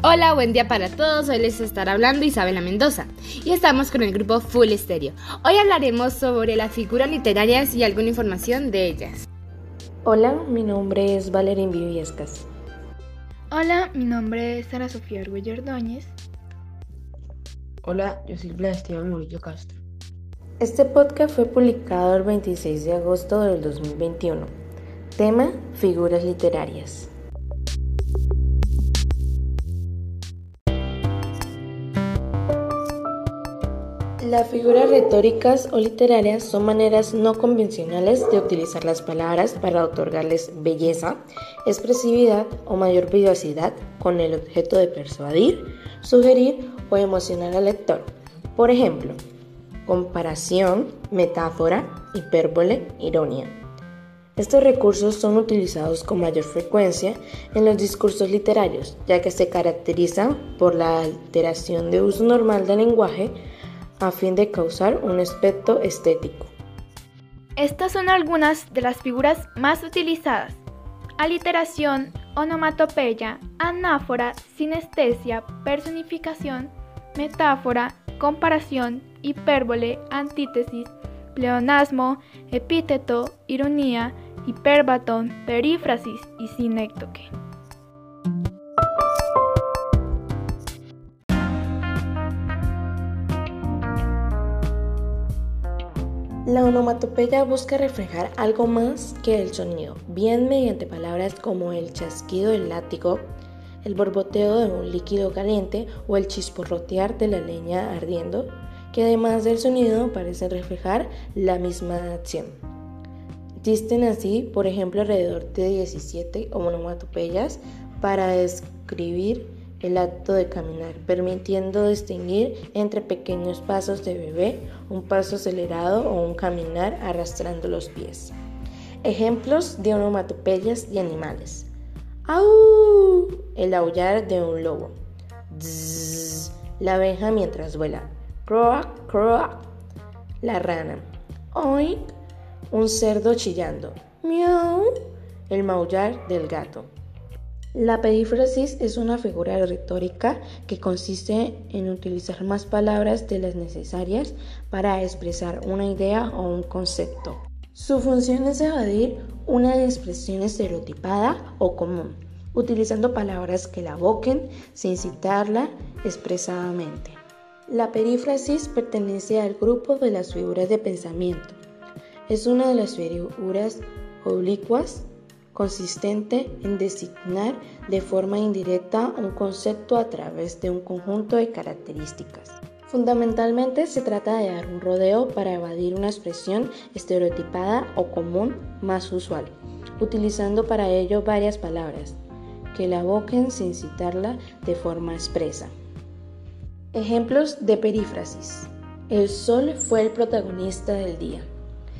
Hola, buen día para todos. Hoy les estará hablando Isabela Mendoza y estamos con el grupo Full Stereo. Hoy hablaremos sobre las figuras literarias y alguna información de ellas. Hola, mi nombre es Valerín Viviescas. Hola, mi nombre es Sara Sofía Arguello Ordóñez. Hola, yo soy Blas Esteban Murillo Castro. Este podcast fue publicado el 26 de agosto del 2021. Tema: Figuras literarias. Las figuras retóricas o literarias son maneras no convencionales de utilizar las palabras para otorgarles belleza, expresividad o mayor vivacidad con el objeto de persuadir, sugerir o emocionar al lector. Por ejemplo, comparación, metáfora, hipérbole, ironía. Estos recursos son utilizados con mayor frecuencia en los discursos literarios, ya que se caracterizan por la alteración de uso normal del lenguaje, a fin de causar un aspecto estético. Estas son algunas de las figuras más utilizadas. Aliteración, onomatopeya, anáfora, sinestesia, personificación, metáfora, comparación, hipérbole, antítesis, pleonasmo, epíteto, ironía, hiperbatón, perífrasis y sinéctoque. La onomatopeya busca reflejar algo más que el sonido, bien mediante palabras como el chasquido del látigo, el borboteo de un líquido caliente o el chisporrotear de la leña ardiendo, que además del sonido parecen reflejar la misma acción. Existen así, por ejemplo, alrededor de 17 onomatopeyas para describir el acto de caminar, permitiendo distinguir entre pequeños pasos de bebé, un paso acelerado o un caminar arrastrando los pies. Ejemplos de onomatopeyas de animales. ¡Au! El aullar de un lobo. la abeja mientras vuela. Croak, croak. La rana. Oink. Un cerdo chillando. Miau. El maullar del gato. La perífrasis es una figura retórica que consiste en utilizar más palabras de las necesarias para expresar una idea o un concepto. Su función es evadir una expresión estereotipada o común, utilizando palabras que la evoquen sin citarla expresadamente. La perífrasis pertenece al grupo de las figuras de pensamiento. Es una de las figuras oblicuas consistente en designar de forma indirecta un concepto a través de un conjunto de características. Fundamentalmente se trata de dar un rodeo para evadir una expresión estereotipada o común más usual, utilizando para ello varias palabras que la evoquen sin citarla de forma expresa. Ejemplos de perífrasis. El sol fue el protagonista del día.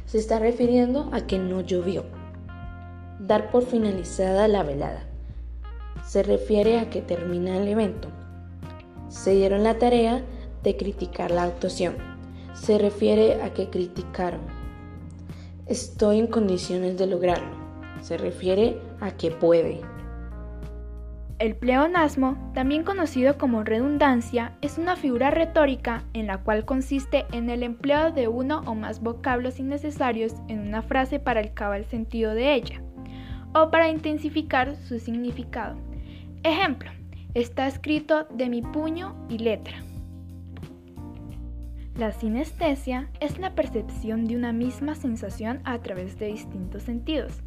Se está refiriendo a que no llovió dar por finalizada la velada. Se refiere a que termina el evento. Se dieron la tarea de criticar la actuación. Se refiere a que criticaron. Estoy en condiciones de lograrlo. Se refiere a que puede. El pleonasmo, también conocido como redundancia, es una figura retórica en la cual consiste en el empleo de uno o más vocablos innecesarios en una frase para el cabal sentido de ella o para intensificar su significado. Ejemplo, está escrito de mi puño y letra. La sinestesia es la percepción de una misma sensación a través de distintos sentidos.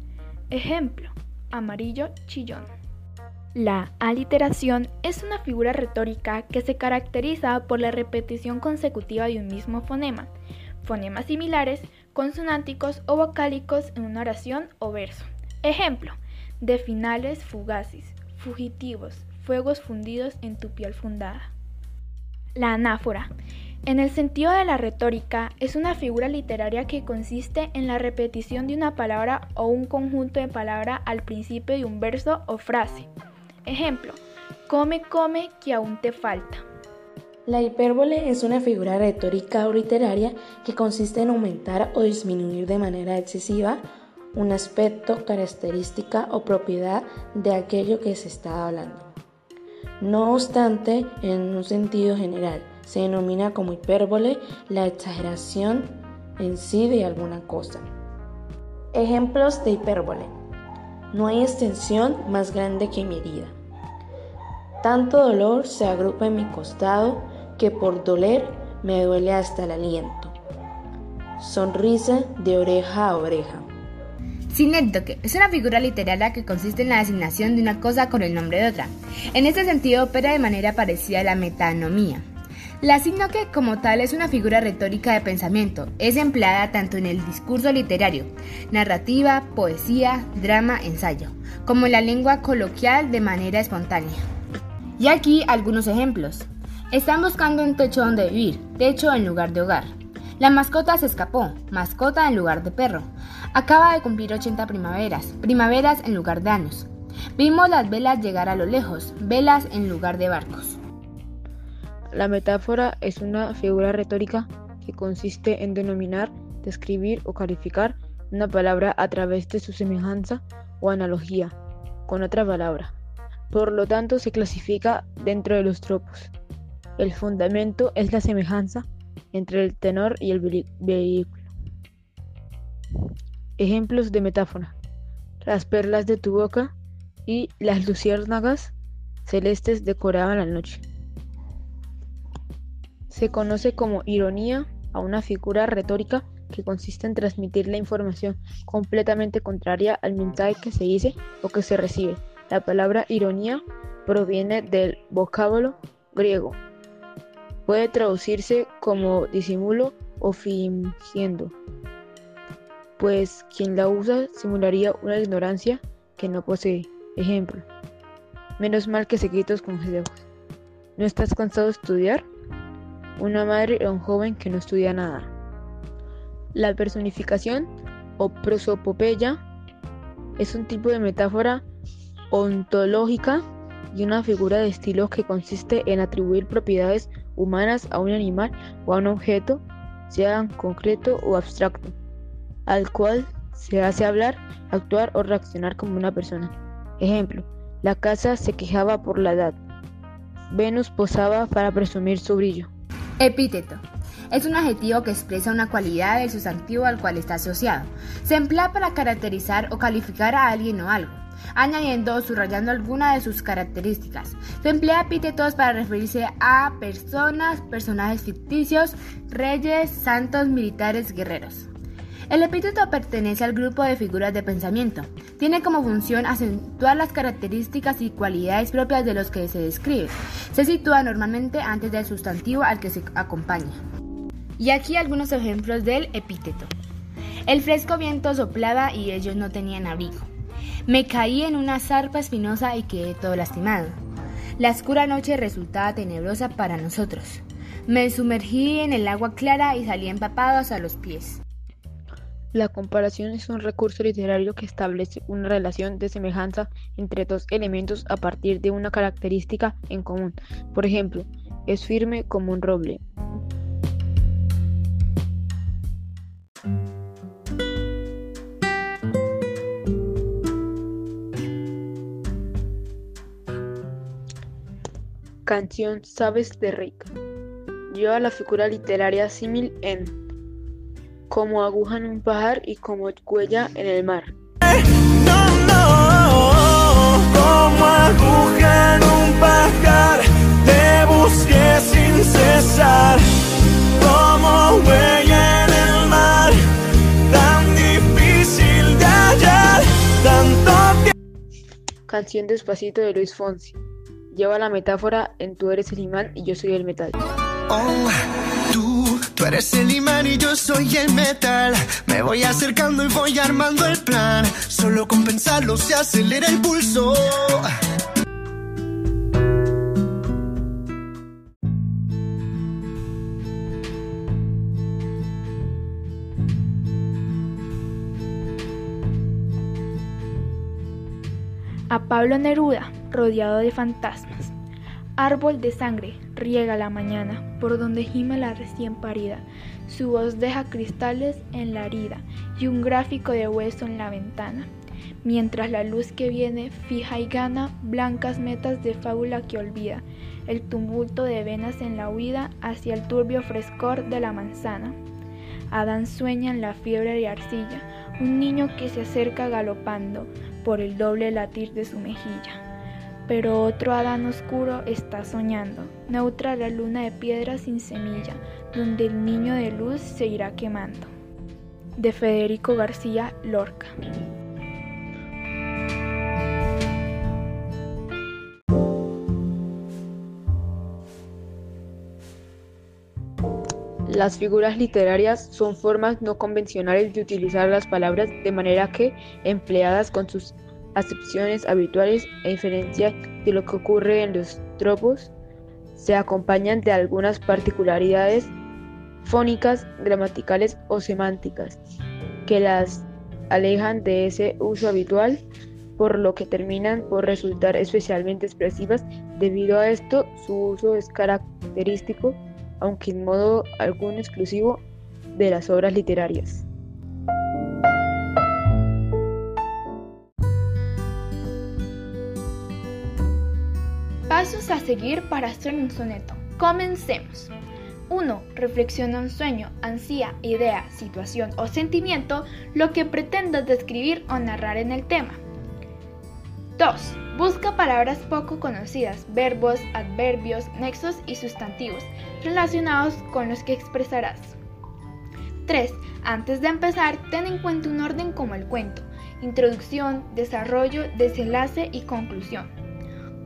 Ejemplo, amarillo chillón. La aliteración es una figura retórica que se caracteriza por la repetición consecutiva de un mismo fonema, fonemas similares, consonánticos o vocálicos en una oración o verso. Ejemplo, de finales fugaces, fugitivos, fuegos fundidos en tu piel fundada. La anáfora. En el sentido de la retórica, es una figura literaria que consiste en la repetición de una palabra o un conjunto de palabras al principio de un verso o frase. Ejemplo, come, come, que aún te falta. La hipérbole es una figura retórica o literaria que consiste en aumentar o disminuir de manera excesiva un aspecto, característica o propiedad de aquello que se está hablando. No obstante, en un sentido general, se denomina como hipérbole la exageración en sí de alguna cosa. Ejemplos de hipérbole. No hay extensión más grande que mi herida. Tanto dolor se agrupa en mi costado que por doler me duele hasta el aliento. Sonrisa de oreja a oreja. Sinécdoque es una figura literaria que consiste en la designación de una cosa con el nombre de otra. En este sentido opera de manera parecida a la metanomía. La sínoque como tal es una figura retórica de pensamiento. Es empleada tanto en el discurso literario, narrativa, poesía, drama, ensayo, como en la lengua coloquial de manera espontánea. Y aquí algunos ejemplos. Están buscando un techo donde vivir, techo en lugar de hogar. La mascota se escapó, mascota en lugar de perro. Acaba de cumplir 80 primaveras, primaveras en lugar de años. Vimos las velas llegar a lo lejos, velas en lugar de barcos. La metáfora es una figura retórica que consiste en denominar, describir o calificar una palabra a través de su semejanza o analogía con otra palabra. Por lo tanto, se clasifica dentro de los tropos. El fundamento es la semejanza entre el tenor y el vehículo. Ejemplos de metáfora. Las perlas de tu boca y las luciérnagas celestes decoraban la noche. Se conoce como ironía a una figura retórica que consiste en transmitir la información completamente contraria al mensaje que se dice o que se recibe. La palabra ironía proviene del vocábulo griego. Puede traducirse como disimulo o fingiendo, pues quien la usa simularía una ignorancia que no posee. Ejemplo, menos mal que se con consejos. ¿No estás cansado de estudiar? Una madre o un joven que no estudia nada. La personificación o prosopopeya es un tipo de metáfora ontológica y una figura de estilo que consiste en atribuir propiedades humanas a un animal o a un objeto, sea concreto o abstracto, al cual se hace hablar, actuar o reaccionar como una persona. Ejemplo, la casa se quejaba por la edad. Venus posaba para presumir su brillo. Epíteto. Es un adjetivo que expresa una cualidad del sustantivo al cual está asociado. Se emplea para caracterizar o calificar a alguien o algo añadiendo o subrayando alguna de sus características. Se emplea epítetos para referirse a personas, personajes ficticios, reyes, santos, militares, guerreros. El epíteto pertenece al grupo de figuras de pensamiento. Tiene como función acentuar las características y cualidades propias de los que se describe. Se sitúa normalmente antes del sustantivo al que se acompaña. Y aquí algunos ejemplos del epíteto. El fresco viento soplaba y ellos no tenían abrigo. Me caí en una zarpa espinosa y quedé todo lastimado. La oscura noche resultaba tenebrosa para nosotros. Me sumergí en el agua clara y salí empapado hasta los pies. La comparación es un recurso literario que establece una relación de semejanza entre dos elementos a partir de una característica en común. Por ejemplo, es firme como un roble, Canción Sabes de Rica. Lleva la figura literaria símil en como aguja en un pajar y como huella en el mar. No, no, como aguja en un pajar, te busqué sin cesar, como huella en el mar, tan difícil de hallar, tanto Canción Despacito de Luis Fonsi lleva la metáfora en tú eres el imán y yo soy el metal. Oh, tú, tú eres el imán y yo soy el metal. Me voy acercando y voy armando el plan. Solo con pensarlo se acelera el pulso. A Pablo Neruda rodeado de fantasmas. Árbol de sangre, riega la mañana, por donde gime la recién parida. Su voz deja cristales en la herida y un gráfico de hueso en la ventana. mientras la luz que viene fija y gana blancas metas de fábula que olvida, el tumulto de venas en la huida hacia el turbio frescor de la manzana. Adán sueña en la fiebre de arcilla, un niño que se acerca galopando por el doble latir de su mejilla. Pero otro Adán oscuro está soñando, neutra la luna de piedra sin semilla, donde el niño de luz se irá quemando. De Federico García Lorca. Las figuras literarias son formas no convencionales de utilizar las palabras de manera que, empleadas con sus acepciones habituales a diferencia de lo que ocurre en los tropos, se acompañan de algunas particularidades fónicas, gramaticales o semánticas que las alejan de ese uso habitual, por lo que terminan por resultar especialmente expresivas. Debido a esto, su uso es característico aunque en modo algún exclusivo, de las obras literarias. Pasos a seguir para hacer un soneto. Comencemos. 1. Reflexiona un sueño, ansía, idea, situación o sentimiento, lo que pretendas describir o narrar en el tema. 2. Busca palabras poco conocidas, verbos, adverbios, nexos y sustantivos relacionados con los que expresarás. 3. Antes de empezar, ten en cuenta un orden como el cuento, introducción, desarrollo, desenlace y conclusión.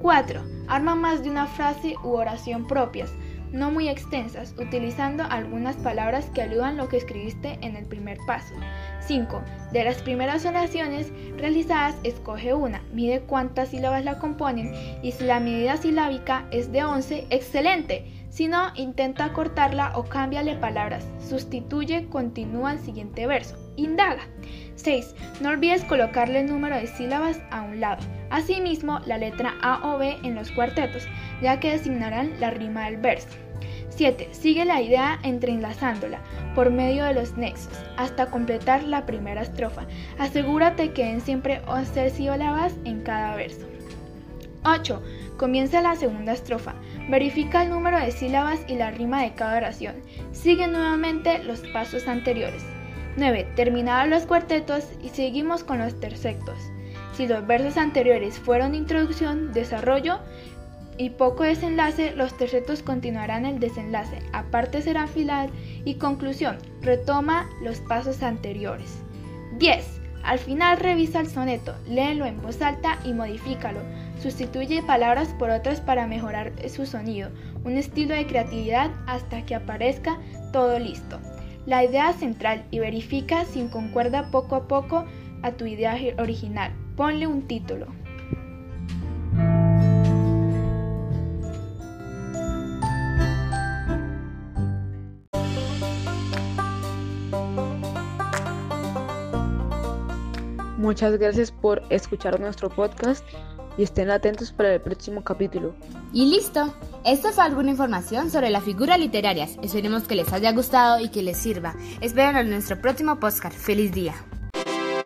4. Arma más de una frase u oración propias, no muy extensas, utilizando algunas palabras que aludan lo que escribiste en el primer paso. 5. De las primeras oraciones realizadas, escoge una, mide cuántas sílabas la componen y si la medida silábica es de 11, excelente. Si no, intenta cortarla o cámbiale palabras. Sustituye, continúa el siguiente verso. Indaga. 6. No olvides colocarle el número de sílabas a un lado. Asimismo, la letra A o B en los cuartetos, ya que designarán la rima del verso. 7. Sigue la idea entrelazándola por medio de los nexos hasta completar la primera estrofa. Asegúrate que den siempre 11 sílabas en cada verso. 8. Comienza la segunda estrofa. Verifica el número de sílabas y la rima de cada oración. Sigue nuevamente los pasos anteriores. 9. Terminados los cuartetos y seguimos con los tercectos. Si los versos anteriores fueron introducción, desarrollo, y poco desenlace, los tercetos continuarán el desenlace, aparte será final y conclusión, retoma los pasos anteriores. 10. Al final revisa el soneto, léelo en voz alta y modifícalo. Sustituye palabras por otras para mejorar su sonido, un estilo de creatividad hasta que aparezca todo listo. La idea central y verifica si concuerda poco a poco a tu idea original. Ponle un título. Muchas gracias por escuchar nuestro podcast y estén atentos para el próximo capítulo. Y listo. Esto fue alguna información sobre las figuras literarias. Esperemos que les haya gustado y que les sirva. Esperen en nuestro próximo podcast. ¡Feliz día!